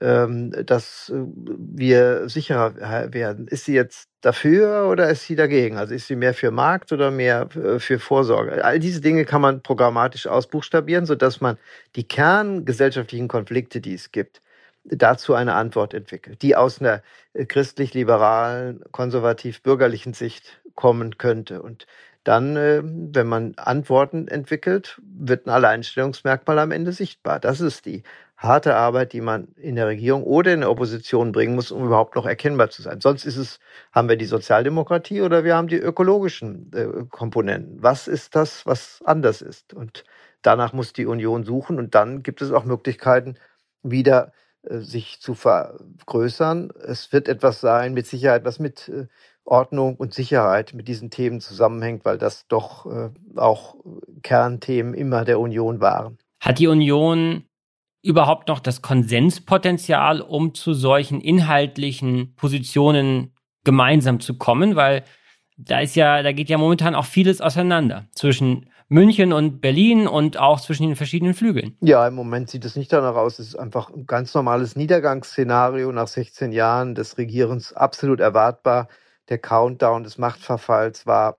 [SPEAKER 9] ähm, dass äh, wir sicherer werden. Ist sie jetzt dafür oder ist sie dagegen? Also ist sie mehr für Markt oder mehr für Vorsorge? All diese Dinge kann man programmatisch ausbuchstabieren, sodass man die kerngesellschaftlichen Konflikte, die es gibt, dazu eine Antwort entwickelt, die aus einer äh, christlich-liberalen, konservativ-bürgerlichen Sicht kommen könnte. Und dann, äh, wenn man Antworten entwickelt, wird ein Alleinstellungsmerkmal am Ende sichtbar. Das ist die harte Arbeit, die man in der Regierung oder in der Opposition bringen muss, um überhaupt noch erkennbar zu sein. Sonst ist es, haben wir die Sozialdemokratie oder wir haben die ökologischen äh, Komponenten. Was ist das, was anders ist? Und danach muss die Union suchen und dann gibt es auch Möglichkeiten, wieder sich zu vergrößern. Es wird etwas sein, mit Sicherheit, was mit äh, Ordnung und Sicherheit mit diesen Themen zusammenhängt, weil das doch äh, auch Kernthemen immer der Union waren.
[SPEAKER 1] Hat die Union überhaupt noch das Konsenspotenzial, um zu solchen inhaltlichen Positionen gemeinsam zu kommen? Weil da ist ja, da geht ja momentan auch vieles auseinander zwischen München und Berlin und auch zwischen den verschiedenen Flügeln.
[SPEAKER 9] Ja, im Moment sieht es nicht danach aus. Es ist einfach ein ganz normales Niedergangsszenario nach 16 Jahren des Regierens, absolut erwartbar. Der Countdown des Machtverfalls war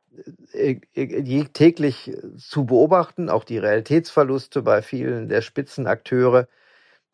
[SPEAKER 9] äh, äh, täglich zu beobachten, auch die Realitätsverluste bei vielen der Spitzenakteure.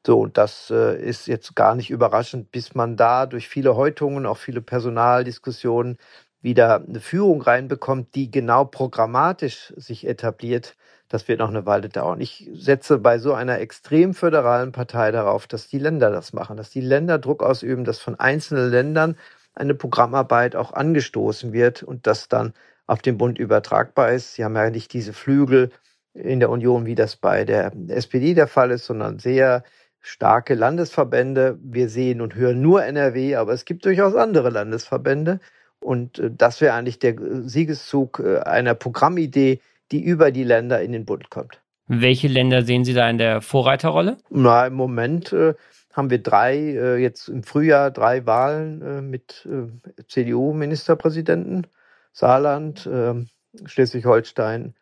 [SPEAKER 9] So, und das äh, ist jetzt gar nicht überraschend, bis man da durch viele Häutungen, auch viele Personaldiskussionen wieder eine Führung reinbekommt, die genau programmatisch sich etabliert, das wird noch eine Weile dauern. Ich setze bei so einer extrem föderalen Partei darauf, dass die Länder das machen, dass die Länder Druck ausüben, dass von einzelnen Ländern eine Programmarbeit auch angestoßen wird und das dann auf den Bund übertragbar ist. Sie haben ja nicht diese Flügel in der Union, wie das bei der SPD der Fall ist, sondern sehr starke Landesverbände. Wir sehen und hören nur NRW, aber es gibt durchaus andere Landesverbände. Und äh, das wäre eigentlich der Siegeszug äh, einer Programmidee, die über die Länder in den Bund kommt.
[SPEAKER 1] Welche Länder sehen Sie da in der Vorreiterrolle?
[SPEAKER 9] Na, im Moment äh, haben wir drei, äh, jetzt im Frühjahr drei Wahlen äh, mit äh, CDU-Ministerpräsidenten. Saarland, ähm, Schleswig-Holstein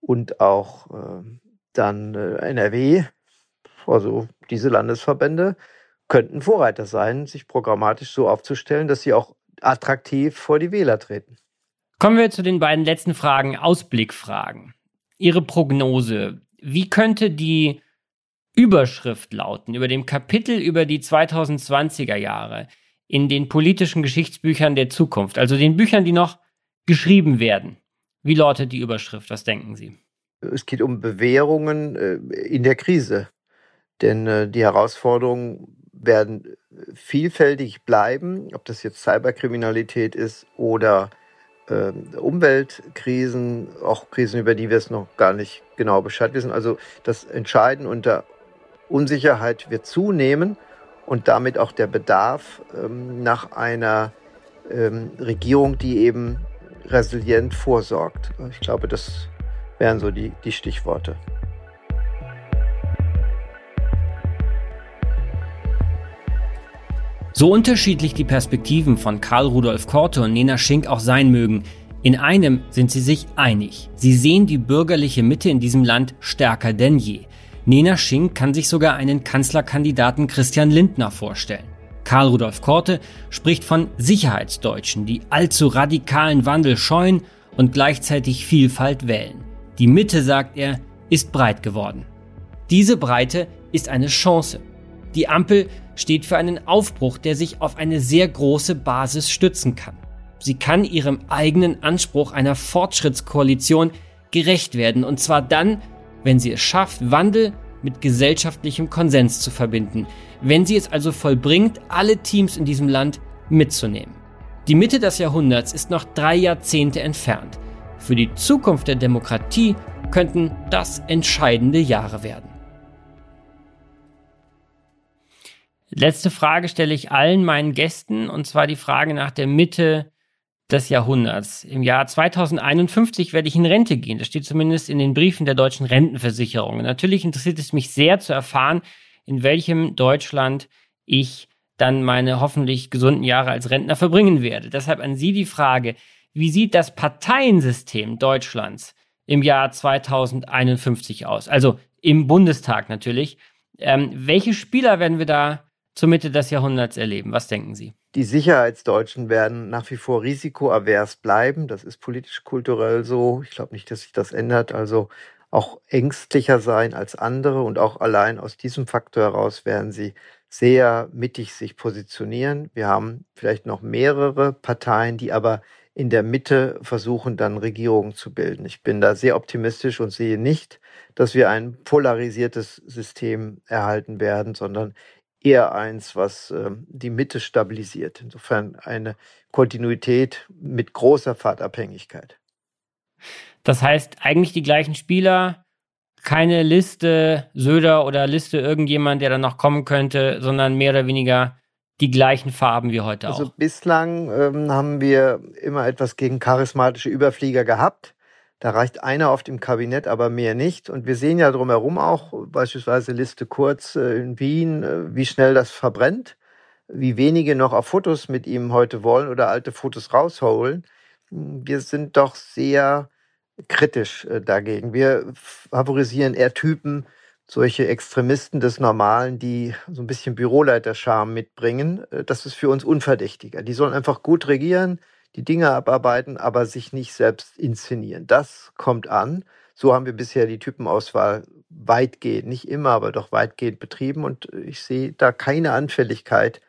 [SPEAKER 9] und auch ähm, dann NRW. Also diese Landesverbände könnten Vorreiter sein, sich programmatisch so aufzustellen, dass sie auch attraktiv vor die Wähler treten.
[SPEAKER 1] Kommen wir zu den beiden letzten Fragen, Ausblickfragen. Ihre Prognose. Wie könnte die Überschrift lauten über dem Kapitel über die 2020er Jahre in den politischen Geschichtsbüchern der Zukunft, also den Büchern, die noch geschrieben werden? Wie lautet die Überschrift? Was denken Sie?
[SPEAKER 9] Es geht um Bewährungen äh, in der Krise. Denn äh, die Herausforderungen werden vielfältig bleiben, ob das jetzt Cyberkriminalität ist oder äh, Umweltkrisen, auch Krisen, über die wir es noch gar nicht genau Bescheid wissen. Also das Entscheiden unter Unsicherheit wird zunehmen und damit auch der Bedarf ähm, nach einer ähm, Regierung, die eben resilient vorsorgt. Ich glaube, das wären so die, die Stichworte.
[SPEAKER 1] So unterschiedlich die Perspektiven von Karl Rudolf Korte und Nena Schink auch sein mögen, in einem sind sie sich einig. Sie sehen die bürgerliche Mitte in diesem Land stärker denn je. Nena Schink kann sich sogar einen Kanzlerkandidaten Christian Lindner vorstellen. Karl Rudolf Korte spricht von Sicherheitsdeutschen, die allzu radikalen Wandel scheuen und gleichzeitig Vielfalt wählen. Die Mitte, sagt er, ist breit geworden. Diese Breite ist eine Chance. Die Ampel steht für einen Aufbruch, der sich auf eine sehr große Basis stützen kann. Sie kann ihrem eigenen Anspruch einer Fortschrittskoalition gerecht werden, und zwar dann, wenn sie es schafft, Wandel mit gesellschaftlichem Konsens zu verbinden, wenn sie es also vollbringt, alle Teams in diesem Land mitzunehmen. Die Mitte des Jahrhunderts ist noch drei Jahrzehnte entfernt. Für die Zukunft der Demokratie könnten das entscheidende Jahre werden. Letzte Frage stelle ich allen meinen Gästen, und zwar die Frage nach der Mitte des Jahrhunderts. Im Jahr 2051 werde ich in Rente gehen. Das steht zumindest in den Briefen der deutschen Rentenversicherung. natürlich interessiert es mich sehr zu erfahren, in welchem Deutschland ich dann meine hoffentlich gesunden Jahre als Rentner verbringen werde. Deshalb an Sie die Frage, wie sieht das Parteiensystem Deutschlands im Jahr 2051 aus? Also im Bundestag natürlich. Ähm, welche Spieler werden wir da zur Mitte des Jahrhunderts erleben? Was denken Sie?
[SPEAKER 9] Die Sicherheitsdeutschen werden nach wie vor risikoavers bleiben. Das ist politisch-kulturell so. Ich glaube nicht, dass sich das ändert. Also auch ängstlicher sein als andere und auch allein aus diesem Faktor heraus werden sie sehr mittig sich positionieren. Wir haben vielleicht noch mehrere Parteien, die aber in der Mitte versuchen, dann Regierungen zu bilden. Ich bin da sehr optimistisch und sehe nicht, dass wir ein polarisiertes System erhalten werden, sondern eher eins, was ähm, die Mitte stabilisiert. Insofern eine Kontinuität mit großer Fahrtabhängigkeit.
[SPEAKER 1] Das heißt, eigentlich die gleichen Spieler, keine Liste Söder oder Liste irgendjemand, der dann noch kommen könnte, sondern mehr oder weniger die gleichen Farben wie heute
[SPEAKER 9] also
[SPEAKER 1] auch.
[SPEAKER 9] Also bislang ähm, haben wir immer etwas gegen charismatische Überflieger gehabt. Da reicht einer auf dem Kabinett, aber mehr nicht. Und wir sehen ja drumherum auch, beispielsweise Liste Kurz äh, in Wien, äh, wie schnell das verbrennt, wie wenige noch auf Fotos mit ihm heute wollen oder alte Fotos rausholen. Wir sind doch sehr kritisch äh, dagegen. Wir favorisieren eher Typen, solche Extremisten des Normalen, die so ein bisschen Büroleiterscham mitbringen. Das ist für uns unverdächtiger. Die sollen einfach gut regieren, die Dinge abarbeiten, aber sich nicht selbst inszenieren. Das kommt an. So haben wir bisher die Typenauswahl weitgehend, nicht immer, aber doch weitgehend betrieben. Und ich sehe da keine Anfälligkeit,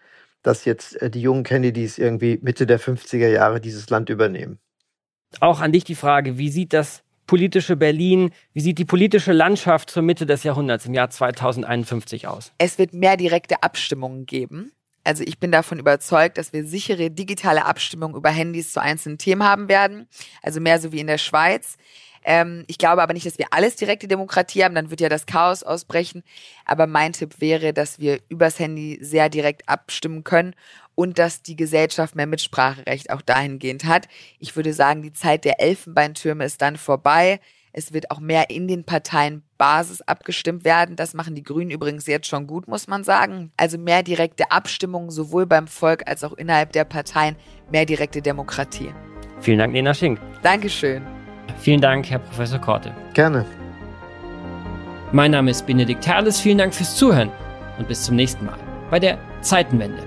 [SPEAKER 9] dass jetzt äh, die jungen Kennedys irgendwie Mitte der 50er Jahre dieses Land übernehmen.
[SPEAKER 1] Auch an dich die Frage, wie sieht das politische Berlin, wie sieht die politische Landschaft zur Mitte des Jahrhunderts im Jahr 2051 aus?
[SPEAKER 8] Es wird mehr direkte Abstimmungen geben. Also ich bin davon überzeugt, dass wir sichere digitale Abstimmung über Handys zu einzelnen Themen haben werden. Also mehr so wie in der Schweiz. Ähm, ich glaube aber nicht, dass wir alles direkte Demokratie haben, dann wird ja das Chaos ausbrechen. Aber mein Tipp wäre, dass wir übers Handy sehr direkt abstimmen können und dass die Gesellschaft mehr Mitspracherecht auch dahingehend hat. Ich würde sagen, die Zeit der Elfenbeintürme ist dann vorbei. Es wird auch mehr in den Parteien Basis abgestimmt werden. Das machen die Grünen übrigens jetzt schon gut, muss man sagen. Also mehr direkte Abstimmung sowohl beim Volk als auch innerhalb der Parteien, mehr direkte Demokratie.
[SPEAKER 1] Vielen Dank, Lena Schink.
[SPEAKER 8] Dankeschön.
[SPEAKER 1] Vielen Dank, Herr Professor Korte.
[SPEAKER 9] Gerne.
[SPEAKER 1] Mein Name ist Benedikt Herles. Vielen Dank fürs Zuhören und bis zum nächsten Mal bei der Zeitenwende.